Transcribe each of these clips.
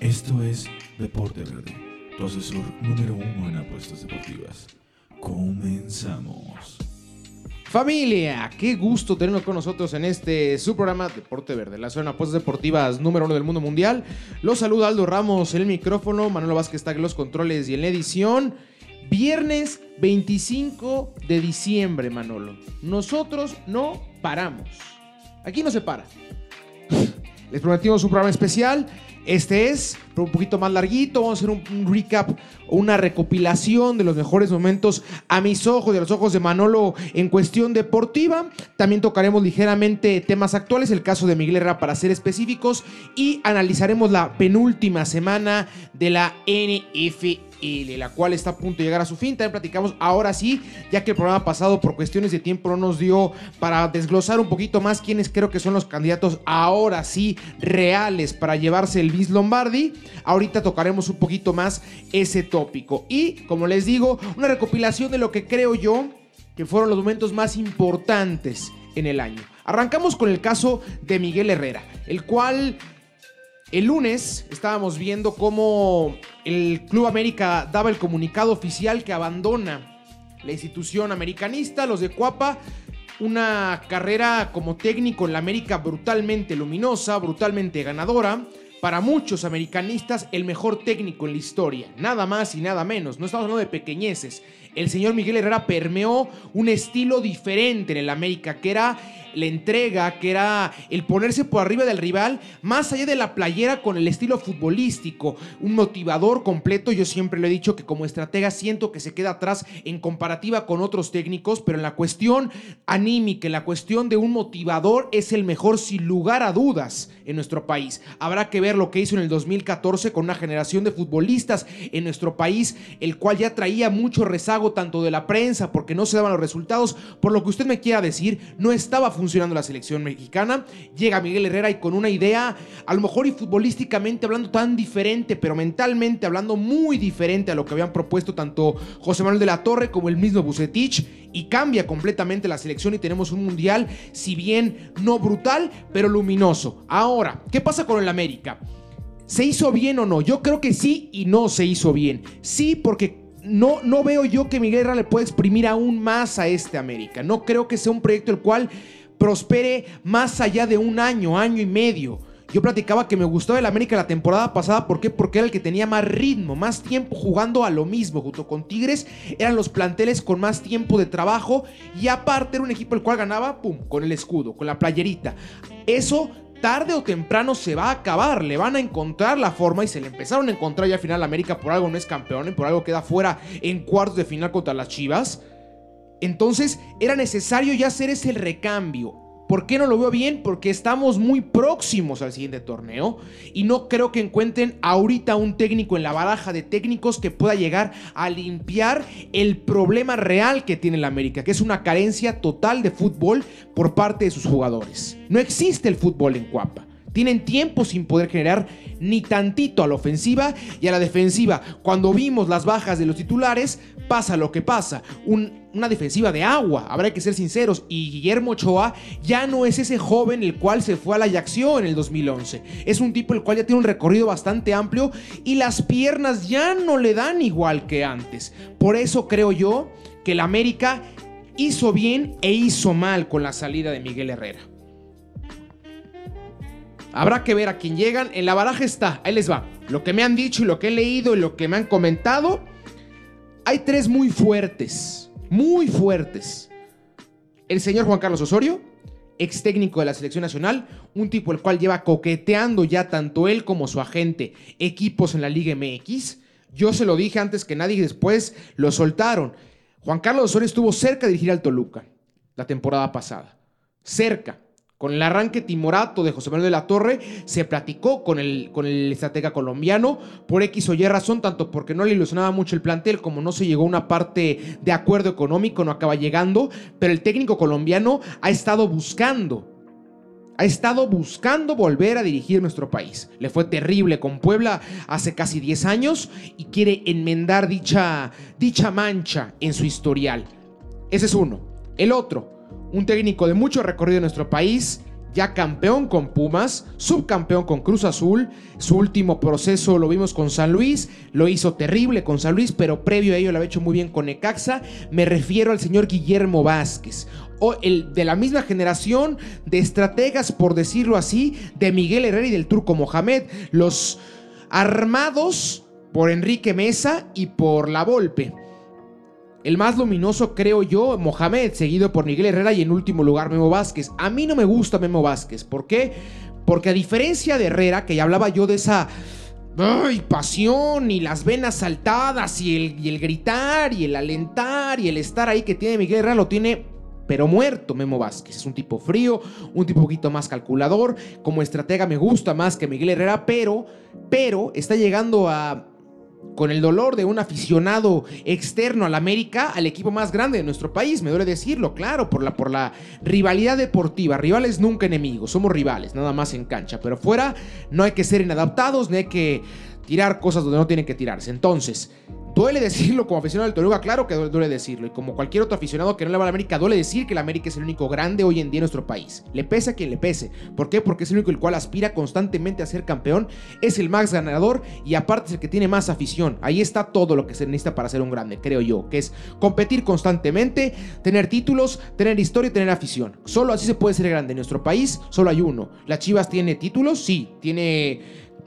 Esto es Deporte Verde, tu asesor número uno en apuestas deportivas. Comenzamos. Familia, qué gusto tenerlo con nosotros en este su programa Deporte Verde, la zona apuestas deportivas número uno del mundo mundial. Los saluda Aldo Ramos en el micrófono, Manuel Vázquez está en los controles y en la edición. Viernes 25 de diciembre, Manolo. Nosotros no paramos. Aquí no se para. Les prometimos un programa especial. Este es un poquito más larguito. Vamos a hacer un, un recap una recopilación de los mejores momentos a mis ojos y a los ojos de Manolo en cuestión deportiva. También tocaremos ligeramente temas actuales, el caso de Miguel Herrera para ser específicos. Y analizaremos la penúltima semana de la NFL la cual está a punto de llegar a su fin. También platicamos ahora sí, ya que el programa pasado por cuestiones de tiempo no nos dio para desglosar un poquito más quiénes creo que son los candidatos ahora sí reales para llevarse el Bis Lombardi. Ahorita tocaremos un poquito más ese tópico. Y como les digo, una recopilación de lo que creo yo que fueron los momentos más importantes en el año. Arrancamos con el caso de Miguel Herrera, el cual el lunes estábamos viendo cómo el Club América daba el comunicado oficial que abandona la institución americanista, los de Cuapa, una carrera como técnico en la América brutalmente luminosa, brutalmente ganadora. Para muchos americanistas, el mejor técnico en la historia. Nada más y nada menos. No estamos hablando de pequeñeces. El señor Miguel Herrera permeó un estilo diferente en el América, que era la entrega, que era el ponerse por arriba del rival, más allá de la playera con el estilo futbolístico, un motivador completo. Yo siempre lo he dicho que como estratega siento que se queda atrás en comparativa con otros técnicos, pero en la cuestión anímica, en la cuestión de un motivador, es el mejor sin lugar a dudas en nuestro país. Habrá que ver lo que hizo en el 2014 con una generación de futbolistas en nuestro país, el cual ya traía mucho rezago tanto de la prensa porque no se daban los resultados, por lo que usted me quiera decir, no estaba funcionando la selección mexicana. Llega Miguel Herrera y con una idea, a lo mejor y futbolísticamente hablando tan diferente, pero mentalmente hablando muy diferente a lo que habían propuesto tanto José Manuel de la Torre como el mismo Bucetich y cambia completamente la selección y tenemos un mundial, si bien no brutal, pero luminoso. Ahora, ¿qué pasa con el América? ¿Se hizo bien o no? Yo creo que sí y no se hizo bien. Sí, porque no, no veo yo que Miguel Herrera le pueda exprimir aún más a este América. No creo que sea un proyecto el cual prospere más allá de un año, año y medio. Yo platicaba que me gustó el América la temporada pasada. ¿Por qué? Porque era el que tenía más ritmo, más tiempo jugando a lo mismo. Junto con Tigres eran los planteles con más tiempo de trabajo. Y aparte era un equipo el cual ganaba, pum, con el escudo, con la playerita. Eso tarde o temprano se va a acabar. Le van a encontrar la forma y se le empezaron a encontrar ya al final América por algo no es campeón y por algo queda fuera en cuartos de final contra las Chivas. Entonces era necesario ya hacer ese recambio. ¿Por qué no lo veo bien? Porque estamos muy próximos al siguiente torneo y no creo que encuentren ahorita un técnico en la baraja de técnicos que pueda llegar a limpiar el problema real que tiene la América, que es una carencia total de fútbol por parte de sus jugadores. No existe el fútbol en Cuapa. Tienen tiempo sin poder generar ni tantito a la ofensiva y a la defensiva. Cuando vimos las bajas de los titulares, pasa lo que pasa. una defensiva de agua, habrá que ser sinceros. Y Guillermo Ochoa ya no es ese joven el cual se fue a la Ajaxio en el 2011. Es un tipo el cual ya tiene un recorrido bastante amplio y las piernas ya no le dan igual que antes. Por eso creo yo que el América hizo bien e hizo mal con la salida de Miguel Herrera. Habrá que ver a quién llegan. En la baraja está, ahí les va. Lo que me han dicho y lo que he leído y lo que me han comentado. Hay tres muy fuertes, muy fuertes. El señor Juan Carlos Osorio, ex técnico de la selección nacional, un tipo el cual lleva coqueteando ya tanto él como su agente equipos en la Liga MX. Yo se lo dije antes que nadie y después lo soltaron. Juan Carlos Osorio estuvo cerca de dirigir al Toluca la temporada pasada. Cerca. Con el arranque timorato de José Manuel de la Torre, se platicó con el, con el estratega colombiano por X o Y razón, tanto porque no le ilusionaba mucho el plantel, como no se llegó a una parte de acuerdo económico, no acaba llegando, pero el técnico colombiano ha estado buscando ha estado buscando volver a dirigir nuestro país. Le fue terrible con Puebla hace casi 10 años y quiere enmendar dicha, dicha mancha en su historial. Ese es uno. El otro, un técnico de mucho recorrido en nuestro país, ya campeón con Pumas, subcampeón con Cruz Azul, su último proceso lo vimos con San Luis, lo hizo terrible con San Luis, pero previo a ello lo había hecho muy bien con Necaxa, me refiero al señor Guillermo Vázquez. O el de la misma generación de estrategas, por decirlo así, de Miguel Herrera y del Turco Mohamed, los armados por Enrique Mesa y por La Volpe. El más luminoso, creo yo, Mohamed, seguido por Miguel Herrera y en último lugar Memo Vázquez. A mí no me gusta Memo Vázquez. ¿Por qué? Porque a diferencia de Herrera, que ya hablaba yo de esa ay, pasión y las venas saltadas y el, y el gritar y el alentar y el estar ahí que tiene Miguel Herrera, lo tiene pero muerto Memo Vázquez. Es un tipo frío, un tipo poquito más calculador. Como estratega me gusta más que Miguel Herrera, pero, pero está llegando a con el dolor de un aficionado externo al América, al equipo más grande de nuestro país, me duele decirlo, claro, por la, por la rivalidad deportiva. Rivales nunca enemigos, somos rivales, nada más en cancha, pero fuera no hay que ser inadaptados, ni hay que tirar cosas donde no tienen que tirarse. Entonces, Duele decirlo como aficionado del Toluca, claro que duele decirlo. Y como cualquier otro aficionado que no le va a la América, duele decir que la América es el único grande hoy en día en nuestro país. Le pese a quien le pese. ¿Por qué? Porque es el único el cual aspira constantemente a ser campeón. Es el más ganador y aparte es el que tiene más afición. Ahí está todo lo que se necesita para ser un grande, creo yo. Que es competir constantemente, tener títulos, tener historia y tener afición. Solo así se puede ser grande. En nuestro país solo hay uno. ¿La Chivas tiene títulos? Sí. ¿Tiene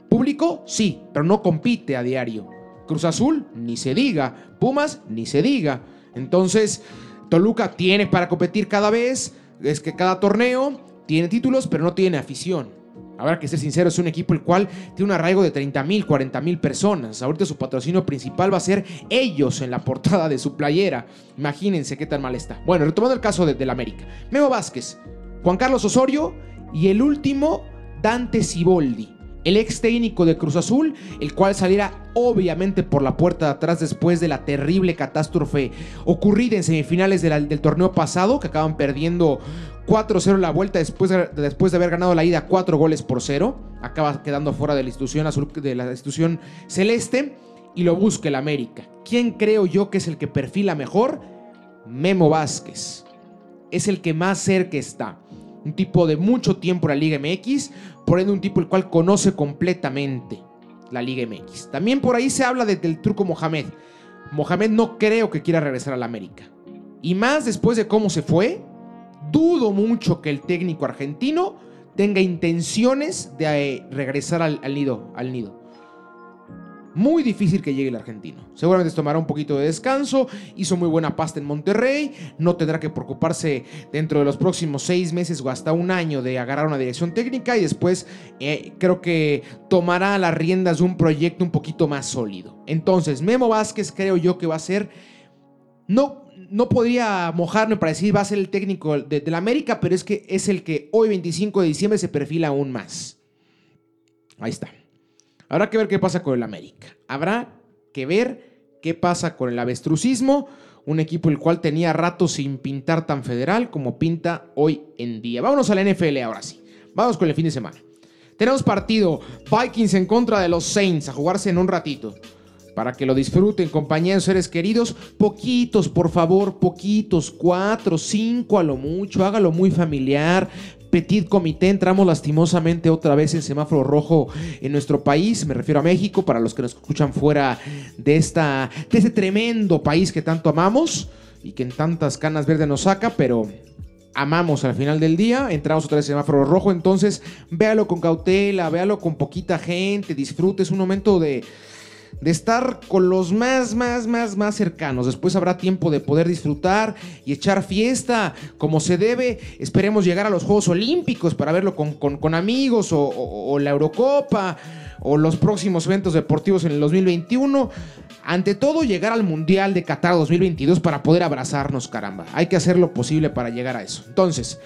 público? Sí. Pero no compite a diario. Cruz Azul, ni se diga. Pumas, ni se diga. Entonces, Toluca tiene para competir cada vez, es que cada torneo tiene títulos, pero no tiene afición. Habrá que ser sincero, es un equipo el cual tiene un arraigo de 30 mil, 40 mil personas. Ahorita su patrocinio principal va a ser ellos en la portada de su playera. Imagínense qué tan mal está. Bueno, retomando el caso del América. Memo Vázquez, Juan Carlos Osorio y el último, Dante Siboldi el ex técnico de Cruz Azul, el cual saliera obviamente por la puerta de atrás después de la terrible catástrofe ocurrida en semifinales del torneo pasado, que acaban perdiendo 4-0 la vuelta después de, haber ganado la ida 4 goles por 0. Acaba quedando fuera de la institución azul, de la institución celeste y lo busca el América. ¿Quién creo yo que es el que perfila mejor? Memo Vázquez. Es el que más cerca está un tipo de mucho tiempo en la Liga MX, por ende un tipo el cual conoce completamente la Liga MX. También por ahí se habla del truco Mohamed. Mohamed no creo que quiera regresar a la América. Y más después de cómo se fue, dudo mucho que el técnico argentino tenga intenciones de eh, regresar al nido. Al nido. Muy difícil que llegue el argentino. Seguramente tomará un poquito de descanso. Hizo muy buena pasta en Monterrey. No tendrá que preocuparse dentro de los próximos seis meses o hasta un año de agarrar una dirección técnica. Y después eh, creo que tomará las riendas de un proyecto un poquito más sólido. Entonces, Memo Vázquez creo yo que va a ser. No, no podría mojarme para decir va a ser el técnico de, de la América, pero es que es el que hoy, 25 de diciembre, se perfila aún más. Ahí está. Habrá que ver qué pasa con el América. Habrá que ver qué pasa con el avestrucismo, un equipo el cual tenía rato sin pintar tan federal como pinta hoy en día. Vámonos a la NFL ahora sí. Vamos con el fin de semana. Tenemos partido Vikings en contra de los Saints a jugarse en un ratito. Para que lo disfruten, compañeros, seres queridos. Poquitos, por favor, poquitos. Cuatro, cinco a lo mucho. Hágalo muy familiar. Petit Comité, entramos lastimosamente otra vez en semáforo rojo en nuestro país, me refiero a México, para los que nos escuchan fuera de, esta, de este tremendo país que tanto amamos y que en tantas canas verdes nos saca, pero amamos al final del día. Entramos otra vez en semáforo rojo, entonces véalo con cautela, véalo con poquita gente, disfrute, es un momento de de estar con los más, más, más, más cercanos. Después habrá tiempo de poder disfrutar y echar fiesta como se debe. Esperemos llegar a los Juegos Olímpicos para verlo con, amigos o, la Eurocopa o los próximos eventos deportivos en el 2021. Ante todo, llegar al Mundial de Qatar 2022 para poder abrazarnos, caramba. Hay que hacer lo posible para llegar a eso. Entonces,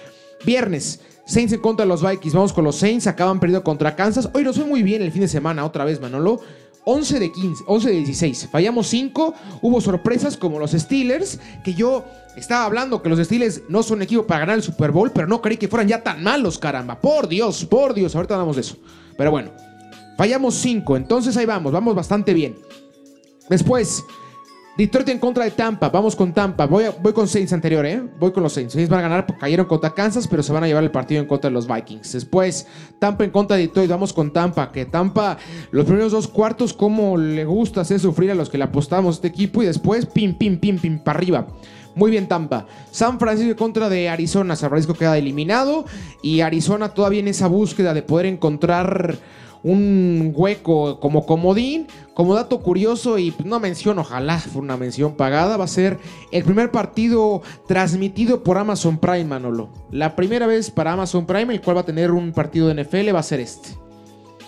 viernes. Saints en contra de los Vikings. Vamos con los Saints. Acaban perdiendo contra Kansas. Hoy nos fue muy bien el fin de semana, otra vez, Manolo. 11 de 15, 11 de 16. Fallamos 5. Hubo sorpresas como los Steelers, que yo estaba hablando que los Steelers no son equipo para ganar el Super Bowl, pero no creí que fueran ya tan malos, caramba. Por Dios, por Dios. Ahorita hablamos de eso. Pero bueno, fallamos 5. Entonces ahí vamos, vamos bastante bien. Después, Detroit en contra de Tampa. Vamos con Tampa. Voy, con Saints anterior, ¿eh? Voy con los Saints. Saints van a ganar. Cayeron contra Kansas, pero se van a llevar el partido en contra de los Vikings. Después, Tampa en contra de Detroit. Vamos con Tampa. Que Tampa, los primeros dos cuartos, como le gusta hacer sufrir a los que le apostamos este equipo. Y después, pim, pim, pim, pim, para arriba. Muy bien, Tampa. San Francisco en contra de Arizona. San Francisco queda eliminado. Y Arizona todavía en esa búsqueda de poder encontrar un hueco como comodín. Como dato curioso, y no mención, ojalá fue una mención pagada, va a ser el primer partido transmitido por Amazon Prime, Manolo. La primera vez para Amazon Prime, el cual va a tener un partido de NFL, va a ser este.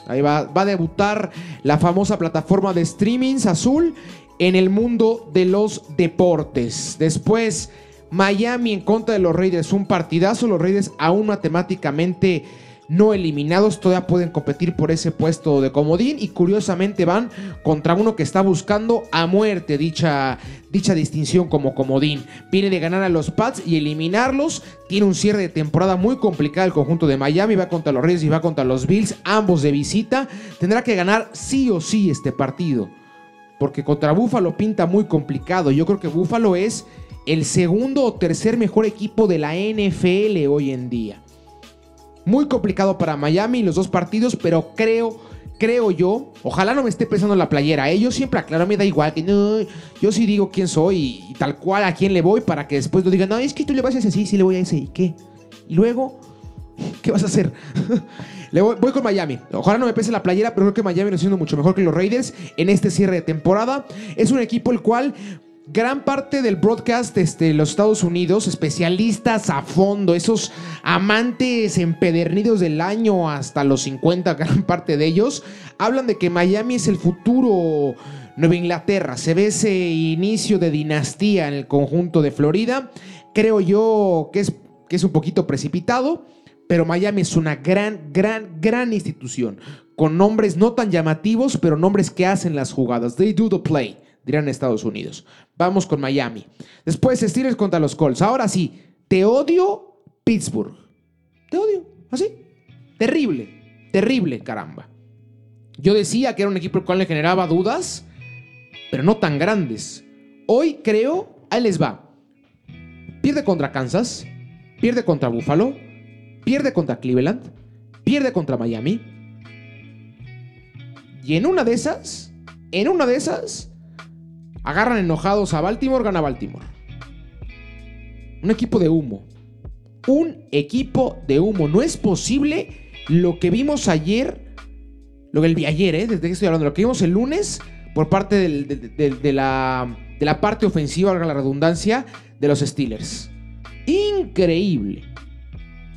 Ahí va, va a debutar la famosa plataforma de streamings azul en el mundo de los deportes. Después, Miami en contra de los Raiders, un partidazo. Los Raiders aún matemáticamente no eliminados, todavía pueden competir por ese puesto de comodín y curiosamente van contra uno que está buscando a muerte dicha, dicha distinción como comodín. Viene de ganar a los Pats y eliminarlos. Tiene un cierre de temporada muy complicado el conjunto de Miami. Va contra los Reyes y va contra los Bills, ambos de visita. Tendrá que ganar sí o sí este partido. Porque contra Buffalo pinta muy complicado. Yo creo que Buffalo es el segundo o tercer mejor equipo de la NFL hoy en día. Muy complicado para Miami los dos partidos, pero creo, creo yo, ojalá no me esté pensando la playera. ¿eh? siempre aclaro, me da igual, que no, yo sí digo quién soy y, tal cual a quién le voy para que después no digan, no, es que tú le vas a ese, sí, sí le voy a ese, ¿y qué? Y luego, ¿qué vas a hacer? le voy, voy, con Miami. Ojalá no me pese la playera, pero creo que Miami lo está haciendo mucho mejor que los Raiders en este cierre de temporada. Es un equipo el cual gran parte del broadcast de este, los Estados Unidos, especialistas a fondo, esos amantes empedernidos del año hasta los 50, gran parte de ellos, hablan de que Miami es el futuro Nueva Inglaterra. Se ve ese inicio de dinastía en el conjunto de Florida. Creo yo que es, que es un poquito precipitado, pero Miami es una gran, gran, gran institución, con nombres no tan llamativos, pero nombres que hacen las jugadas. They do the play dirán Estados Unidos. Vamos con Miami. Después Steelers contra los Colts. Ahora sí, te odio Pittsburgh. Te odio, así. Terrible, terrible, caramba. Yo decía que era un equipo al cual le generaba dudas, pero no tan grandes. Hoy creo, ahí les va. Pierde contra Kansas, pierde contra Buffalo, pierde contra Cleveland, pierde contra Miami. Y en una de esas, en una de esas, Agarran enojados a Baltimore, gana Baltimore. Un equipo de humo. Un equipo de humo. No es posible lo que vimos ayer, lo que el ayer, ¿eh? desde que estoy hablando, lo que vimos el lunes por parte de, la, de la parte ofensiva, valga la redundancia, de los Steelers. Increíble.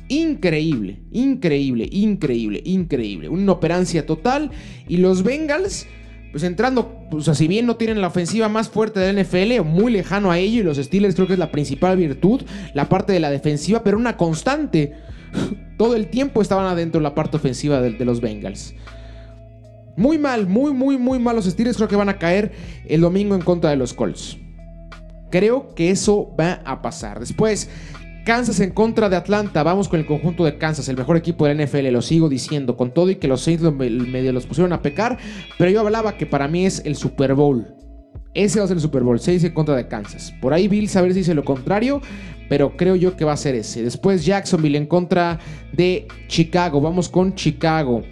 Increíble, increíble, increíble, increíble. Una operancia total. Y los Bengals pues entrando, pues si bien no tienen la ofensiva más fuerte del NFL, muy lejano a ello, y los Steelers creo que es la principal virtud, la parte de la defensiva, pero una constante. Todo el tiempo estaban adentro la parte ofensiva de, los Bengals. Muy mal, muy, muy, muy mal los Steelers. Creo que van a caer el domingo en contra de los Colts. Creo que eso va a pasar. Después, Kansas en contra de Atlanta. Vamos con el conjunto de Kansas, el mejor equipo de la NFL. Lo sigo diciendo con todo y que los Saints medio los pusieron a pecar. Pero yo hablaba que para mí es el Super Bowl. Ese va a ser el Super Bowl, 6 en contra de Kansas. Por ahí Bill a ver si dice lo contrario, pero creo yo que va a ser ese. Después Jacksonville en contra de Chicago. Vamos con Chicago.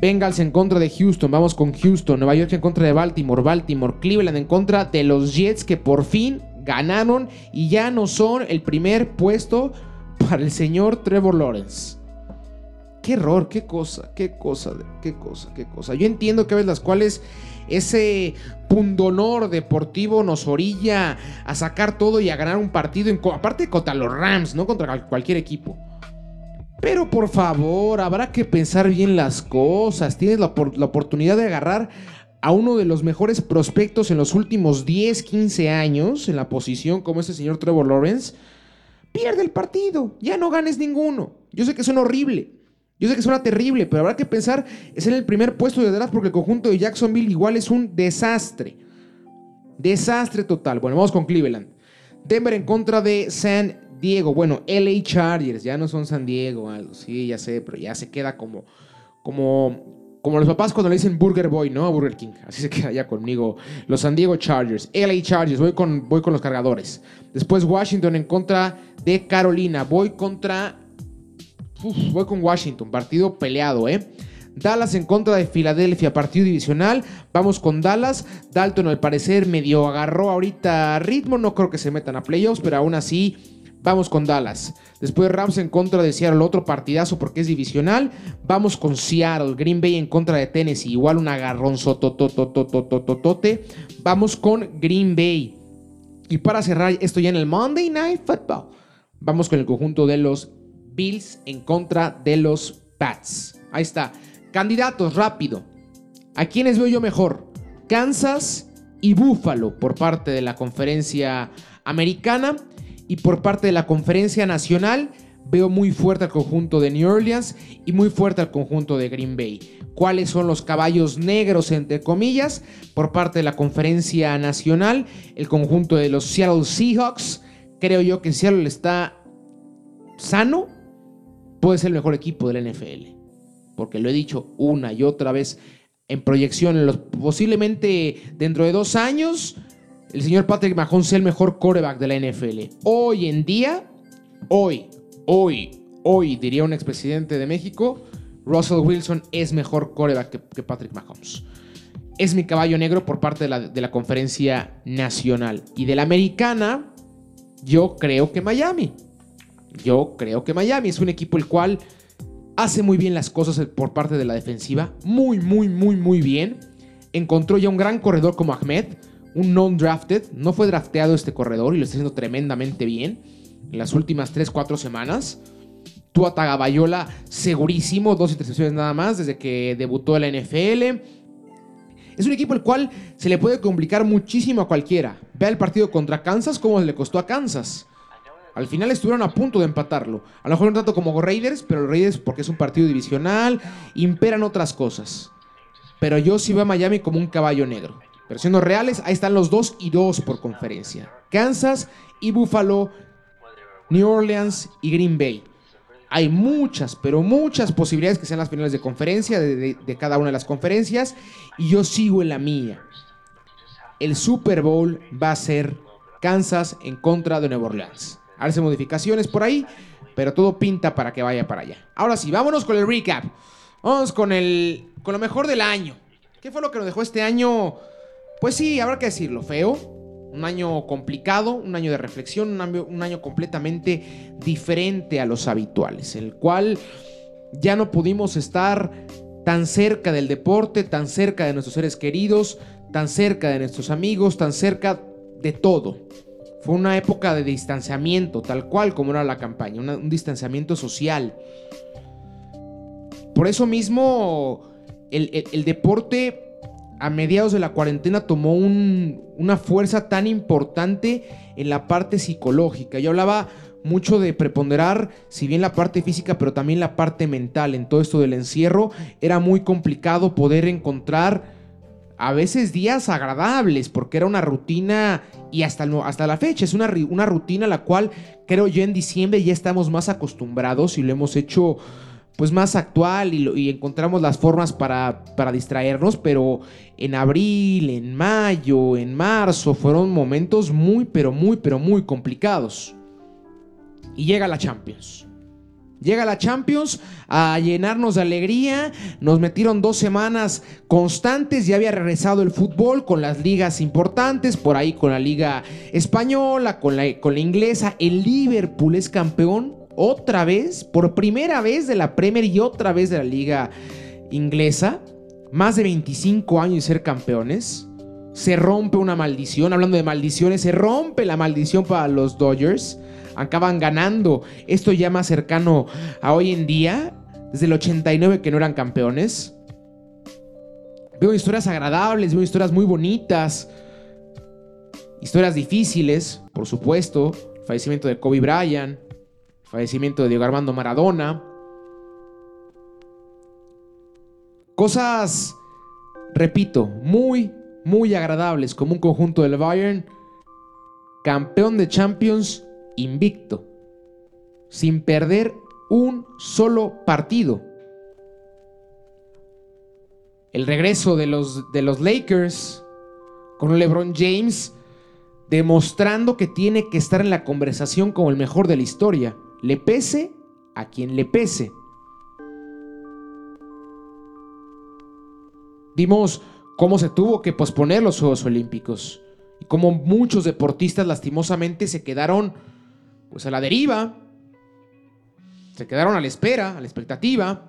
Bengals en contra de Houston, vamos con Houston. Nueva York en contra de Baltimore, Baltimore. Cleveland en contra de los Jets que por fin ganaron y ya no son el primer puesto para el señor Trevor Lawrence. Qué error, qué cosa, qué cosa, qué cosa, qué cosa. Yo entiendo que a veces las cuales ese pundonor deportivo nos orilla a sacar todo y a ganar un partido, en, aparte contra los Rams, no contra cualquier equipo. Pero por favor, habrá que pensar bien las cosas. Tienes la, la oportunidad de agarrar a uno de los mejores prospectos en los últimos 10, 15 años en la posición como ese señor Trevor Lawrence, pierde el partido, ya no ganes ninguno. Yo sé que suena horrible, yo sé que suena terrible, pero habrá que pensar es en el primer puesto de draft porque el conjunto de Jacksonville igual es un desastre. Desastre total. Bueno, vamos con Cleveland. Denver en contra de San Diego. Bueno, LA Chargers, ya no son San Diego, algo. Sí, ya sé, pero ya se queda como, como como los papás cuando le dicen Burger Boy, ¿no? A Burger King. Así se queda ya conmigo. Los San Diego Chargers. LA Chargers. Voy con, voy con los cargadores. Después Washington en contra de Carolina. Voy contra... voy con Washington. Partido peleado, ¿eh? Dallas en contra de Filadelfia, partido divisional. Vamos con Dallas. Dalton al parecer medio agarró ahorita ritmo. No creo que se metan a playoffs, pero aún así vamos con Dallas. Después Rams en contra de Seattle, otro partidazo porque es divisional. Vamos con Seattle. Green Bay en contra de Tennessee, igual un agarrón. Vamos con Green Bay. Y para cerrar esto ya en el Monday Night Football, vamos con el conjunto de los Bills en contra de los Pats. Ahí está. Candidatos, rápido. ¿A quiénes veo yo mejor? Kansas y Buffalo por parte de la conferencia americana y por parte de la conferencia nacional veo muy fuerte al conjunto de New Orleans y muy fuerte al conjunto de Green Bay. ¿Cuáles son los caballos negros, entre comillas? Por parte de la conferencia nacional, el conjunto de los Seattle Seahawks. Creo yo que Seattle está sano, puede ser el mejor equipo del NFL porque lo he dicho una y otra vez en proyección, posiblemente dentro de dos años, el señor Patrick Mahomes sea el mejor coreback de la NFL. Hoy en día, hoy, hoy, hoy, diría un expresidente de México, Russell Wilson es mejor coreback que, Patrick Mahomes. Es mi caballo negro por parte de la, de la conferencia nacional. Y de la americana, yo creo que Miami. Yo creo que Miami es un equipo el cual hace muy bien las cosas por parte de la defensiva, muy, muy, muy, muy bien. Encontró ya un gran corredor como Ahmed, un non-drafted, no fue drafteado este corredor y lo está haciendo tremendamente bien en las últimas 3-4 semanas. Tua Tagabayola, segurísimo, dos intercepciones nada más desde que debutó en la NFL. Es un equipo el cual se le puede complicar muchísimo a cualquiera. Ve el partido contra Kansas como le costó a Kansas. Al final estuvieron a punto de empatarlo. A lo mejor no tanto como Raiders, pero Raiders porque es un partido divisional, imperan otras cosas. Pero yo sí veo a Miami como un caballo negro. Pero siendo reales, ahí están los dos y dos por conferencia. Kansas y Buffalo, New Orleans y Green Bay. Hay muchas, pero muchas posibilidades que sean las finales de conferencia, de, de cada una de las conferencias. Y yo sigo en la mía. El Super Bowl va a ser Kansas en contra de Nueva Orleans hace modificaciones por ahí, pero todo pinta para que vaya para allá. Ahora sí, vámonos con el recap. Vamos con el con lo mejor del año. ¿Qué fue lo que nos dejó este año? Pues sí, habrá que decirlo, feo. Un año complicado, un año de reflexión, un año, completamente diferente a los habituales, el cual ya no pudimos estar tan cerca del deporte, tan cerca de nuestros seres queridos, tan cerca de nuestros amigos, tan cerca de todo. Fue una época de distanciamiento, tal cual como era la campaña, un distanciamiento social. Por eso mismo el, deporte a mediados de la cuarentena tomó una fuerza tan importante en la parte psicológica. Yo hablaba mucho de preponderar, si bien la parte física, pero también la parte mental. En todo esto del encierro era muy complicado poder encontrar a veces días agradables, porque era una rutina y hasta, hasta la fecha es una, una rutina a la cual creo yo en diciembre ya estamos más acostumbrados y lo hemos hecho pues más actual y, encontramos las formas para, para, distraernos, pero en abril, en mayo, en marzo fueron momentos muy, pero muy, pero muy complicados. Y llega la Champions. Llega la Champions a llenarnos de alegría. Nos metieron dos semanas constantes. Ya había regresado el fútbol con las ligas importantes. Por ahí con la liga española, con la, con la inglesa. El Liverpool es campeón otra vez. Por primera vez de la Premier y otra vez de la liga inglesa. Más de 25 años de ser campeones. Se rompe una maldición. Hablando de maldiciones, se rompe la maldición para los Dodgers acaban ganando. Esto ya más cercano a hoy en día, desde el 89 que no eran campeones. Veo historias agradables, veo historias muy bonitas, historias difíciles, por supuesto. fallecimiento de Kobe Bryant, fallecimiento de Diego Armando Maradona. Cosas, repito, muy, muy agradables, como un conjunto del Bayern, campeón de Champions invicto, sin perder un solo partido. el regreso de los, de los Lakers con LeBron James demostrando que tiene que estar en la conversación como el mejor de la historia, le pese a quien le pese. Vimos cómo se tuvo que posponer los Juegos Olímpicos y cómo muchos deportistas lastimosamente se quedaron pues a la deriva, se quedaron a la espera, a la expectativa.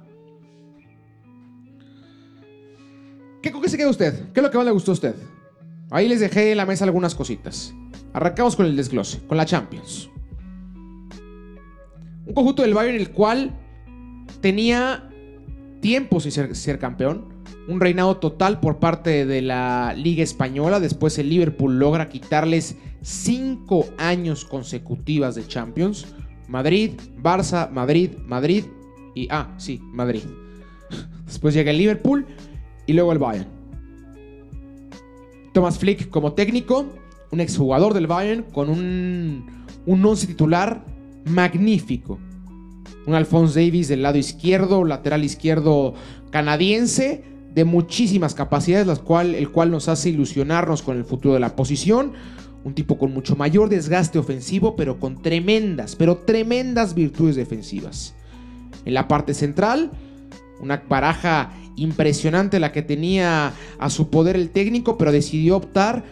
¿Qué, ¿Con qué se queda usted? ¿Qué es lo que más le gustó a usted? Ahí les dejé en la mesa algunas cositas. Arrancamos con el desglose, con la Champions. Un conjunto del Bayern el cual tenía tiempo sin ser, campeón. Un reinado total por parte de la Liga Española. Después el Liverpool logra quitarles cinco años consecutivas de Champions. Madrid, Barça, Madrid, Madrid y... Ah, sí, Madrid. Después llega el Liverpool y luego el Bayern. Thomas Flick como técnico, un exjugador del Bayern con un, un once titular magnífico. Un Alphonse Davis del lado izquierdo, lateral izquierdo canadiense, de muchísimas capacidades, las cual, el cual nos hace ilusionarnos con el futuro de la posición. Un tipo con mucho mayor desgaste ofensivo, pero con tremendas, pero tremendas virtudes defensivas. En la parte central, una baraja impresionante la que tenía a su poder el técnico, pero decidió optar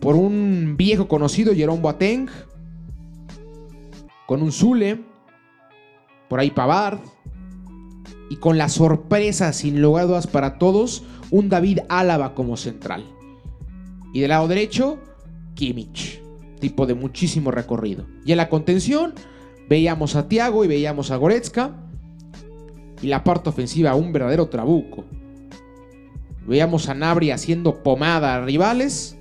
por un viejo conocido, Jerome Boateng, con un Zule, por ahí Pavard, y con la sorpresa, sin lugar para todos, un David Álava como central. Y del lado derecho, Kimmich, tipo de muchísimo recorrido. Y en la contención, veíamos a Thiago y veíamos a Goretzka. Y la parte ofensiva, un verdadero trabuco. Veíamos a Nabri haciendo pomada a rivales.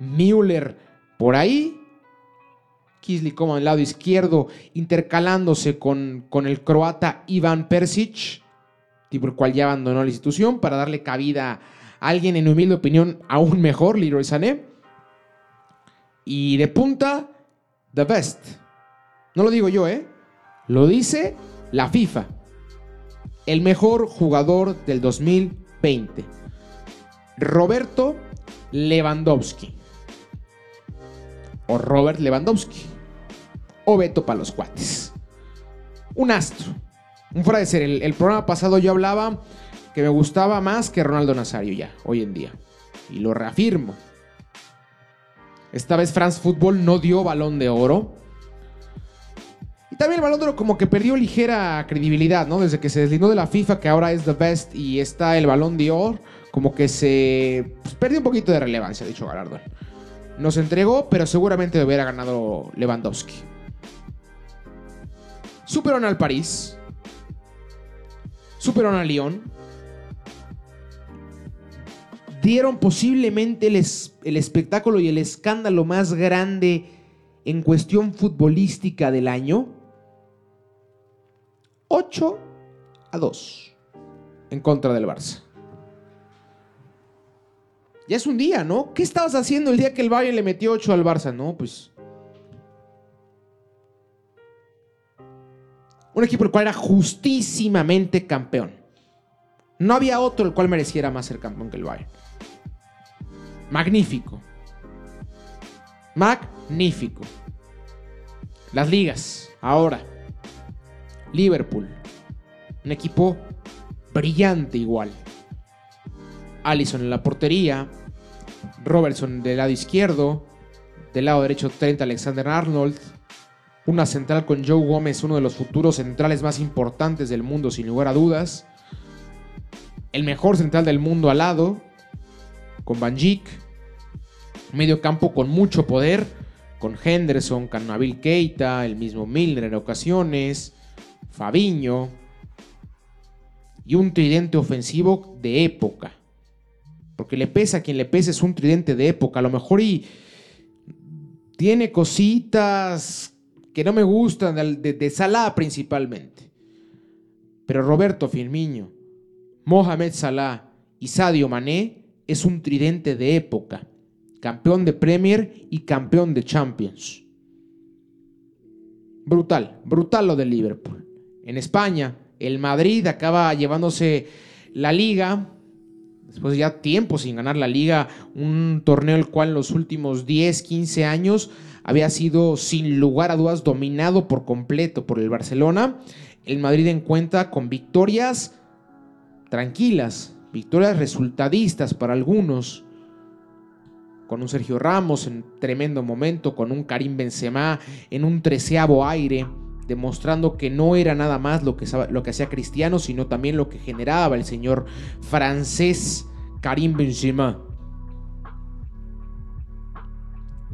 Müller por ahí. Kisley como el lado izquierdo, intercalándose con, con el croata Ivan Persic, tipo el cual ya abandonó la institución, para darle cabida a alguien, en mi humilde opinión, aún mejor, Leroy Sané. Y de punta, The Best. No lo digo yo, ¿eh? Lo dice la FIFA. El mejor jugador del 2020. Roberto Lewandowski. O Robert Lewandowski. O Beto para los cuates. Un astro. Un fuera de ser. El, programa pasado yo hablaba que me gustaba más que Ronaldo Nazario ya, hoy en día. Y lo reafirmo. Esta vez France Football no dio balón de oro. Y también el balón de oro como que perdió ligera credibilidad, ¿no? Desde que se deslindó de la FIFA, que ahora es the best y está el balón de oro, como que se pues, perdió un poquito de relevancia, dicho galardón. Nos entregó, pero seguramente hubiera ganado Lewandowski. Superaron al París. Superaron al Lyon. Dieron posiblemente el, el, espectáculo y el escándalo más grande en cuestión futbolística del año. 8 a 2 en contra del Barça. Ya es un día, ¿no? ¿Qué estabas haciendo el día que el Bayern le metió 8 al Barça? No, pues. Un equipo el cual era justísimamente campeón. No había otro el cual mereciera más ser campeón que el Bayern. Magnífico. Magnífico. Las ligas, ahora. Liverpool. Un equipo brillante igual. Allison en la portería. Robertson del lado izquierdo. Del lado derecho Trent Alexander Arnold. Una central con Joe Gómez, uno de los futuros centrales más importantes del mundo, sin lugar a dudas. El mejor central del mundo al lado, con Van Dijk. Medio campo con mucho poder, con Henderson, con Nabil Keita, el mismo Milner en ocasiones, Fabiño. Y un tridente ofensivo de época. Porque le pesa a quien le pese, es un tridente de época. A lo mejor y tiene cositas que no me gustan, de, de Salah principalmente. Pero Roberto Firmino, Mohamed Salah y Sadio Mané es un tridente de época. Campeón de Premier y campeón de Champions. Brutal, brutal lo del Liverpool. En España, el Madrid acaba llevándose la liga después de ya tiempo sin ganar la liga, un torneo el cual en los últimos 10, 15 años había sido sin lugar a dudas dominado por completo por el Barcelona. El Madrid encuentra con victorias tranquilas, victorias resultadistas para algunos, con un Sergio Ramos en tremendo momento, con un Karim Benzema en un treceavo aire, demostrando que no era nada más lo que, lo que hacía Cristiano, sino también lo que generaba el señor francés Karim Benzema.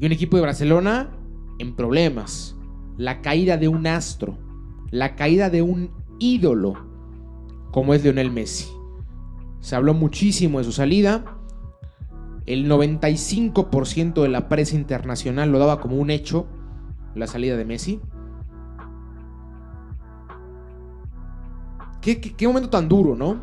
Y un equipo de Barcelona en problemas. La caída de un astro. La caída de un ídolo como es Lionel Messi. Se habló muchísimo de su salida. El 95% de la prensa internacional lo daba como un hecho, la salida de Messi. Qué, qué, momento tan duro, ¿no?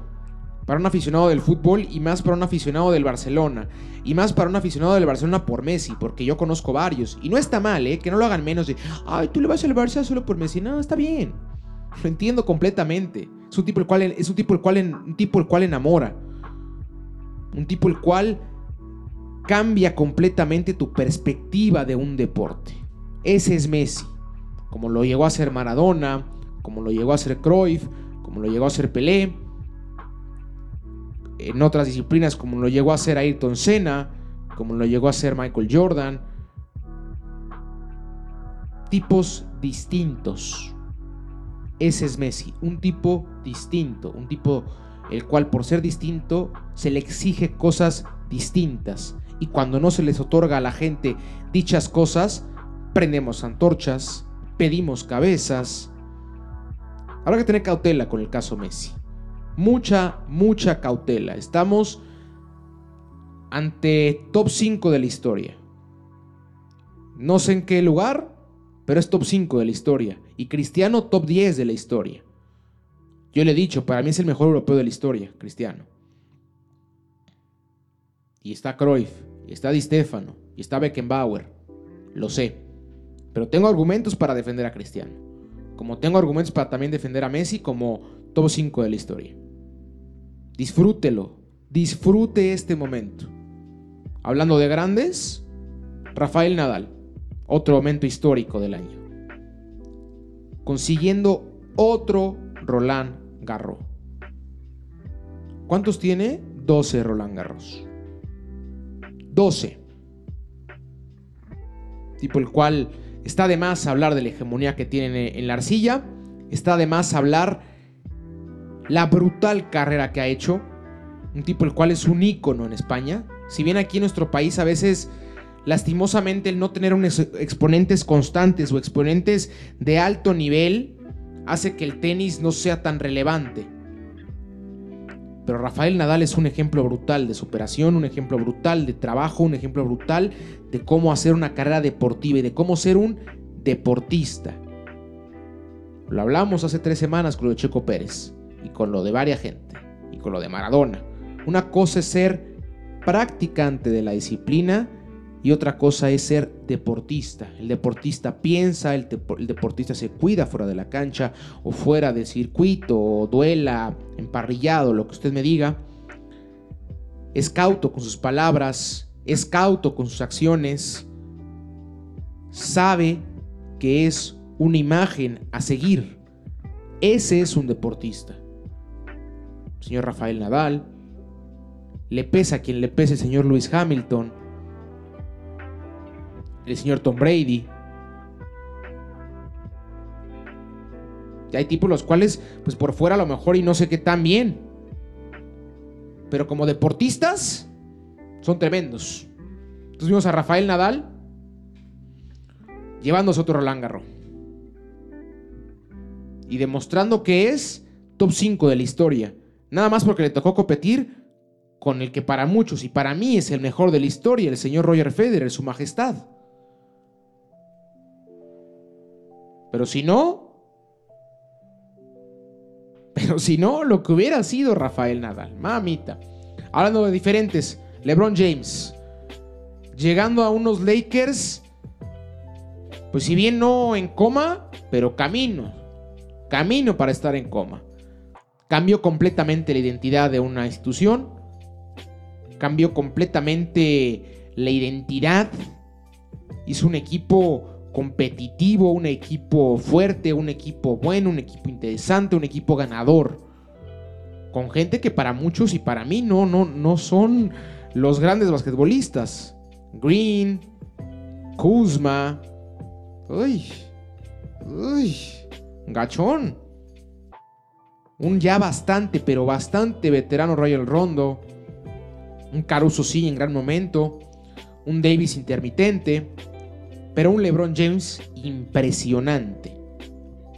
Para un aficionado del fútbol y más para un aficionado del Barcelona. Y más para un aficionado del Barcelona por Messi, porque yo conozco varios. Y no está mal, ¿eh? Que no lo hagan menos de, ay, tú le vas al Barça solo por Messi. No, está bien. Lo entiendo completamente. Es un tipo el cual, es un tipo el cual, un tipo el cual enamora. Un tipo el cual cambia completamente tu perspectiva de un deporte. Ese es Messi. Como lo llegó a ser Maradona, como lo llegó a ser Cruyff, como lo llegó a ser Pelé. En otras disciplinas como lo llegó a ser Ayrton Senna, como lo llegó a ser Michael Jordan. Tipos distintos ese es Messi, un tipo distinto, un tipo el cual por ser distinto se le exige cosas distintas. Y cuando no se les otorga a la gente dichas cosas, prendemos antorchas, pedimos cabezas. Habrá que tener cautela con el caso Messi. Mucha, mucha cautela. Estamos ante top 5 de la historia. No sé en qué lugar, pero es top 5 de la historia. Y Cristiano top 10 de la historia. Yo le he dicho, para mí es el mejor europeo de la historia, Cristiano. Y está Cruyff, y está Di Stefano, y está Beckenbauer. Lo sé. Pero tengo argumentos para defender a Cristiano. Como tengo argumentos para también defender a Messi como top 5 de la historia. Disfrútelo. Disfrute este momento. Hablando de grandes, Rafael Nadal. Otro momento histórico del año. Consiguiendo otro Roland Garros. ¿Cuántos tiene? 12 Roland Garros. 12. Tipo el cual está de más hablar de la hegemonía que tiene en la arcilla. Está de más hablar la brutal carrera que ha hecho. Un tipo el cual es un ícono en España. Si bien aquí en nuestro país a veces lastimosamente el no tener unos exponentes constantes o exponentes de alto nivel hace que el tenis no sea tan relevante. Pero Rafael Nadal es un ejemplo brutal de superación, un ejemplo brutal de trabajo, un ejemplo brutal de cómo hacer una carrera deportiva y de cómo ser un deportista. Lo hablamos hace tres semanas con lo Checo Pérez y con lo de varias gente y con lo de Maradona. Una cosa es ser practicante de la disciplina y otra cosa es ser deportista. El deportista piensa, el, deportista se cuida fuera de la cancha o fuera del circuito, o duela, emparrillado, lo que usted me diga. Es cauto con sus palabras, es cauto con sus acciones. Sabe que es una imagen a seguir. Ese es un deportista. Señor Rafael Nadal, le pesa a quien le pese el señor Lewis Hamilton el señor Tom Brady. Y hay tipos los cuales, pues por fuera a lo mejor y no sé qué tan bien. Pero como deportistas, son tremendos. Entonces vimos a Rafael Nadal llevándose otro Roland. Y demostrando que es top 5 de la historia. Nada más porque le tocó competir con el que para muchos y para mí es el mejor de la historia, el señor Roger Federer, su majestad. Pero si no, pero si no, lo que hubiera sido Rafael Nadal, mamita. Hablando de diferentes, LeBron James, llegando a unos Lakers, pues si bien no en coma, pero camino, camino para estar en coma. Cambió completamente la identidad de una institución, cambió completamente la identidad. Hizo un equipo competitivo, un equipo fuerte, un equipo bueno, un equipo interesante, un equipo ganador. Con gente que para muchos y para mí no, no, no son los grandes basquetbolistas. Green, Kuzma. Uy, uy, gachón. Un ya bastante, pero bastante veterano Royal Rondo. Un Caruso sí en gran momento. Un Davis intermitente. Pero un LeBron James impresionante.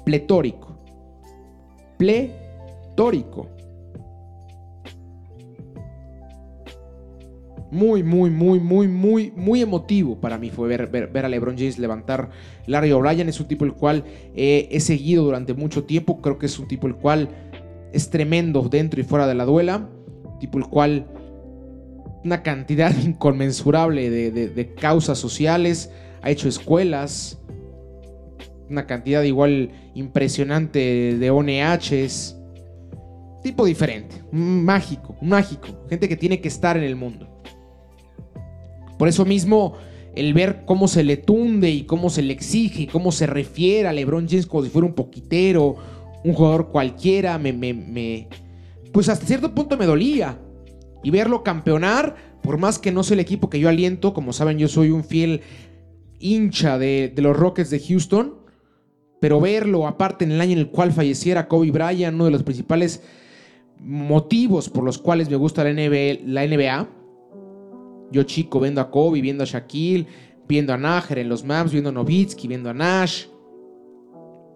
Pletórico. Pletórico. Muy, muy, muy, muy, muy, muy emotivo para mí fue ver, a LeBron James levantar Larry O'Brien. Es un tipo el cual he seguido durante mucho tiempo. Creo que es un tipo el cual es tremendo dentro y fuera de la duela. Tipo el cual una cantidad inconmensurable de, causas sociales. Ha hecho escuelas. Una cantidad igual impresionante de ONHs. Tipo diferente. Mágico, mágico. Gente que tiene que estar en el mundo. Por eso mismo, el ver cómo se le tunde y cómo se le exige y cómo se refiere a LeBron James como si fuera un poquitero, un jugador cualquiera, me, me, pues hasta cierto punto me dolía. Y verlo campeonar, por más que no sea el equipo que yo aliento, como saben, yo soy un fiel hincha de, de los Rockets de Houston, pero verlo, aparte en el año en el cual falleciera Kobe Bryant, uno de los principales motivos por los cuales me gusta la NBA, yo chico viendo a Kobe, viendo a Shaquille, viendo a Najer en los maps, viendo a Novitsky, viendo a Nash,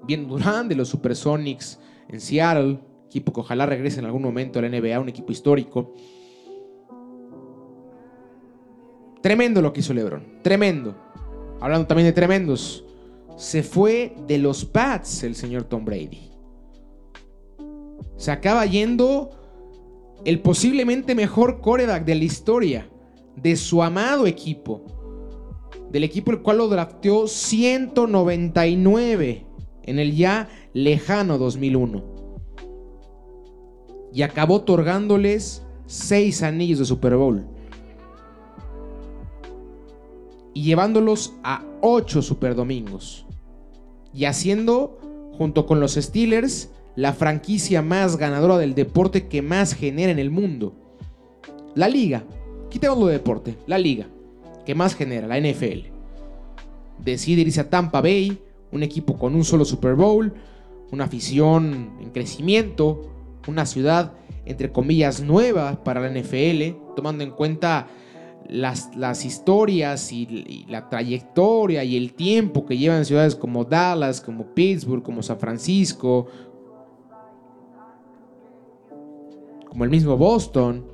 viendo Durán de los Supersonics en Seattle, equipo que ojalá regrese en algún momento a la NBA, un equipo histórico. Tremendo lo que hizo LeBron, tremendo. Hablando también de tremendos, se fue de los Pats el señor Tom Brady. Se acaba yendo el posiblemente mejor coreback de la historia de su amado equipo, del equipo el cual lo drafteó 199 en el ya lejano 2001. Y acabó otorgándoles 6 anillos de Super Bowl. Y llevándolos a 8 Super Domingos. Y haciendo, junto con los Steelers, la franquicia más ganadora del deporte que más genera en el mundo. La liga, Quitemos lo de deporte, la liga, que más genera, la NFL. Decide irse a Tampa Bay, un equipo con un solo Super Bowl, una afición en crecimiento, una ciudad entre comillas nueva para la NFL, tomando en cuenta las, las historias y, y, la trayectoria y el tiempo que llevan ciudades como Dallas, como Pittsburgh, como San Francisco, como el mismo Boston.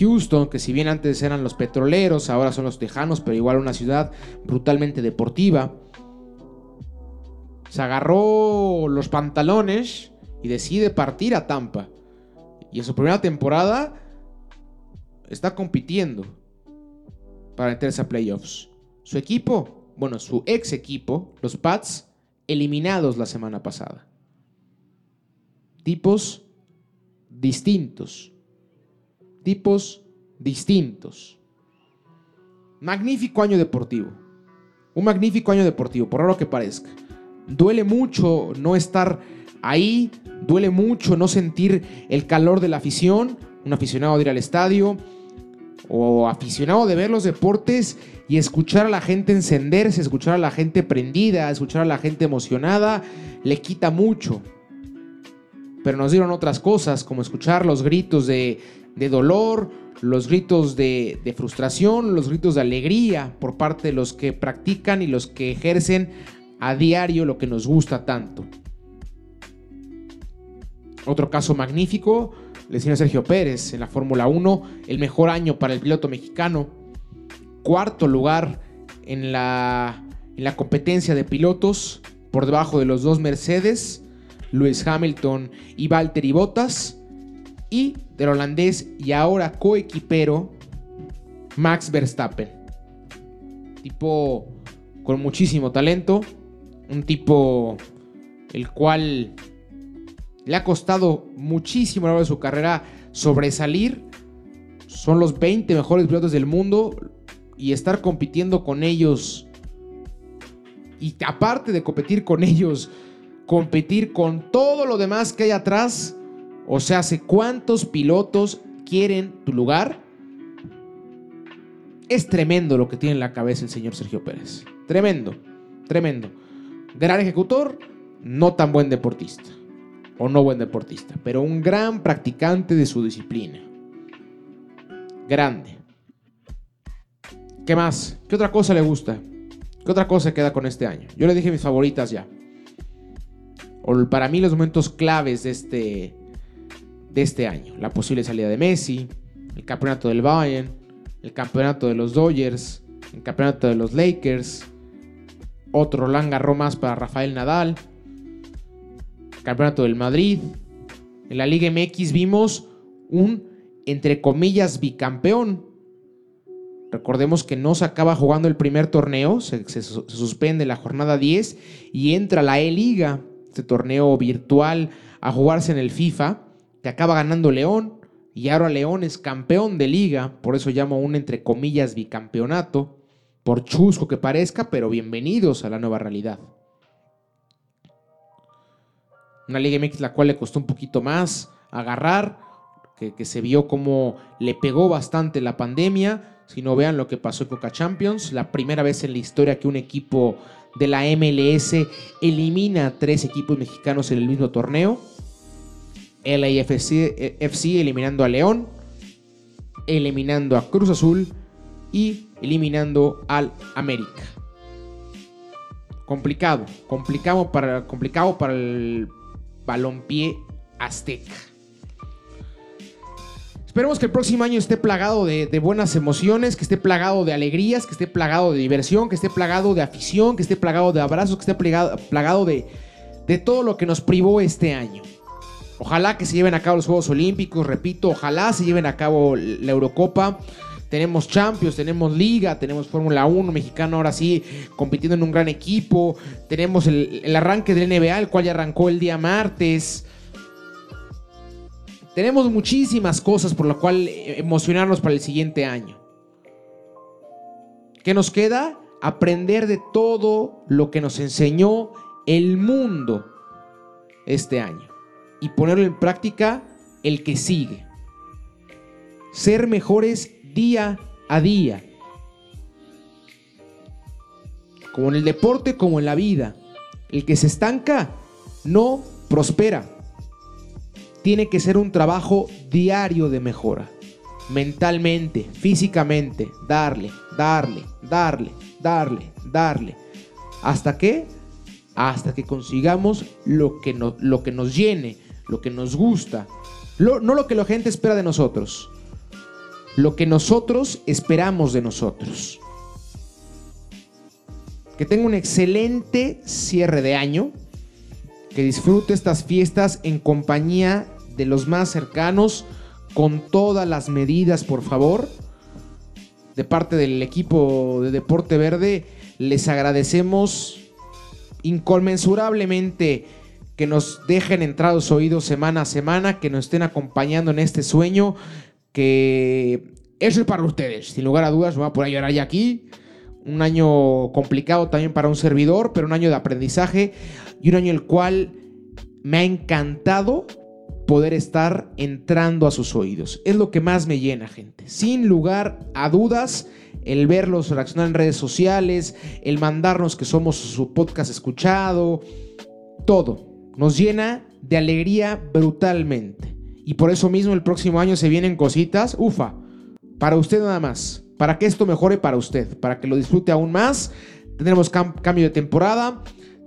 Houston, que si bien antes eran los petroleros, ahora son los tejanos, pero igual una ciudad brutalmente deportiva. Se agarró los pantalones y decide partir a Tampa. Y en su primera temporada está compitiendo para meterse a playoffs. Su equipo, bueno, su ex equipo, los Pats, eliminados la semana pasada. Tipos distintos tipos distintos. Magnífico año deportivo. Un magnífico año deportivo, por raro que parezca. Duele mucho no estar ahí, duele mucho no sentir el calor de la afición, un aficionado de ir al estadio o aficionado de ver los deportes y escuchar a la gente encenderse, escuchar a la gente prendida, escuchar a la gente emocionada, le quita mucho. Pero nos dieron otras cosas, como escuchar los gritos de de dolor, los gritos de, frustración, los gritos de alegría por parte de los que practican y los que ejercen a diario lo que nos gusta tanto. Otro caso magnífico, le decía Sergio Pérez en la Fórmula 1, el mejor año para el piloto mexicano, cuarto lugar en la, en la competencia de pilotos, por debajo de los dos Mercedes, Lewis Hamilton y Valtteri Bottas y del holandés y ahora coequipero Max Verstappen. Tipo con muchísimo talento, un tipo el cual le ha costado muchísimo a lo largo de su carrera sobresalir, son los 20 mejores pilotos del mundo y estar compitiendo con ellos y aparte de competir con ellos, competir con todo lo demás que hay atrás, o sea, ¿cuántos pilotos quieren tu lugar? Es tremendo lo que tiene en la cabeza el señor Sergio Pérez. Tremendo, tremendo. Gran ejecutor, no tan buen deportista. O no buen deportista, pero un gran practicante de su disciplina. Grande. ¿Qué más? ¿Qué otra cosa le gusta? ¿Qué otra cosa queda con este año? Yo le dije mis favoritas ya. O para mí los momentos claves de este, de este año. La posible salida de Messi, el campeonato del Bayern, el campeonato de los Dodgers, el campeonato de los Lakers, otro Roland Garros más para Rafael Nadal, el campeonato del Madrid. En la Liga MX vimos un, entre comillas, bicampeón Recordemos que no se acaba jugando el primer torneo, se, suspende la jornada 10 y entra la E-Liga, este torneo virtual, a jugarse en el FIFA, que acaba ganando León y ahora León es campeón de liga, por eso llamo un entre comillas bicampeonato, por chusco que parezca, pero bienvenidos a la nueva realidad. Una Liga MX la cual le costó un poquito más agarrar, que, que se vio como le pegó bastante la pandemia, si no vean lo que pasó en Coca Champions, la primera vez en la historia que un equipo de la MLS elimina a tres equipos mexicanos en el mismo torneo. LAFC FC eliminando a León, eliminando a Cruz Azul y eliminando al América. Complicado, complicado para, complicado para el balompié azteca. Esperemos que el próximo año esté plagado de, buenas emociones, que esté plagado de alegrías, que esté plagado de diversión, que esté plagado de afición, que esté plagado de abrazos, que esté plagado, de todo lo que nos privó este año. Ojalá que se lleven a cabo los Juegos Olímpicos, repito, ojalá se lleven a cabo la Eurocopa. Tenemos Champions, tenemos Liga, tenemos Fórmula 1 mexicano ahora sí compitiendo en un gran equipo. Tenemos el, arranque del NBA, el cual ya arrancó el día martes. Tenemos muchísimas cosas por lo cual emocionarnos para el siguiente año. ¿Qué nos queda? Aprender de todo lo que nos enseñó el mundo este año y ponerlo en práctica el que sigue. Ser mejores día a día. Como en el deporte, como en la vida. El que se estanca no prospera tiene que ser un trabajo diario de mejora. Mentalmente, físicamente, darle, darle, darle, darle, darle. ¿Hasta qué? Hasta que consigamos lo que, lo que nos llene, lo que nos gusta. no lo que la gente espera de nosotros. Lo que nosotros esperamos de nosotros. Que tenga un excelente cierre de año que disfrute estas fiestas en compañía de los más cercanos, con todas las medidas, por favor. De parte del equipo de Deporte Verde, les agradecemos inconmensurablemente que nos dejen entrar oídos semana a semana, que nos estén acompañando en este sueño, que eso es para ustedes, sin lugar a dudas, me voy a poner a llorar aquí. Un año complicado también para un servidor, pero un año de aprendizaje y un año el cual me ha encantado poder estar entrando a sus oídos. Es lo que más me llena, gente. Sin lugar a dudas, el verlos reaccionar en redes sociales, el mandarnos que somos su podcast escuchado, todo nos llena de alegría brutalmente. Y por eso mismo el próximo año se vienen cositas, ufa, para usted nada más, para que esto mejore para usted, para que lo disfrute aún más. Tendremos cambio de temporada.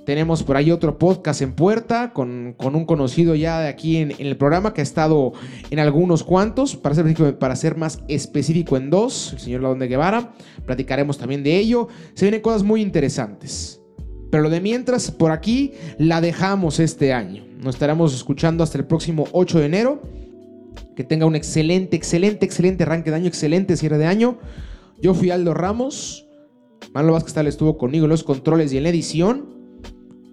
Tenemos por ahí otro podcast en puerta con, un conocido ya de aquí en, el programa que ha estado en algunos cuantos, para ser, para ser más específico en dos, el señor Ladón de Guevara. Platicaremos también de ello. Se vienen cosas muy interesantes. Pero lo de mientras, por aquí la dejamos este año. Nos estaremos escuchando hasta el próximo 8 de enero. Que tenga un excelente, excelente, excelente arranque de año, excelente cierre de año. Yo fui Aldo Ramos. Manolo Vázquez tal estuvo conmigo en los controles y en la edición.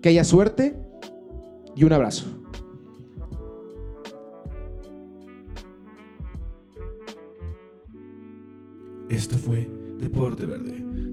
Que haya suerte y un abrazo. Esto fue Deporte Verde,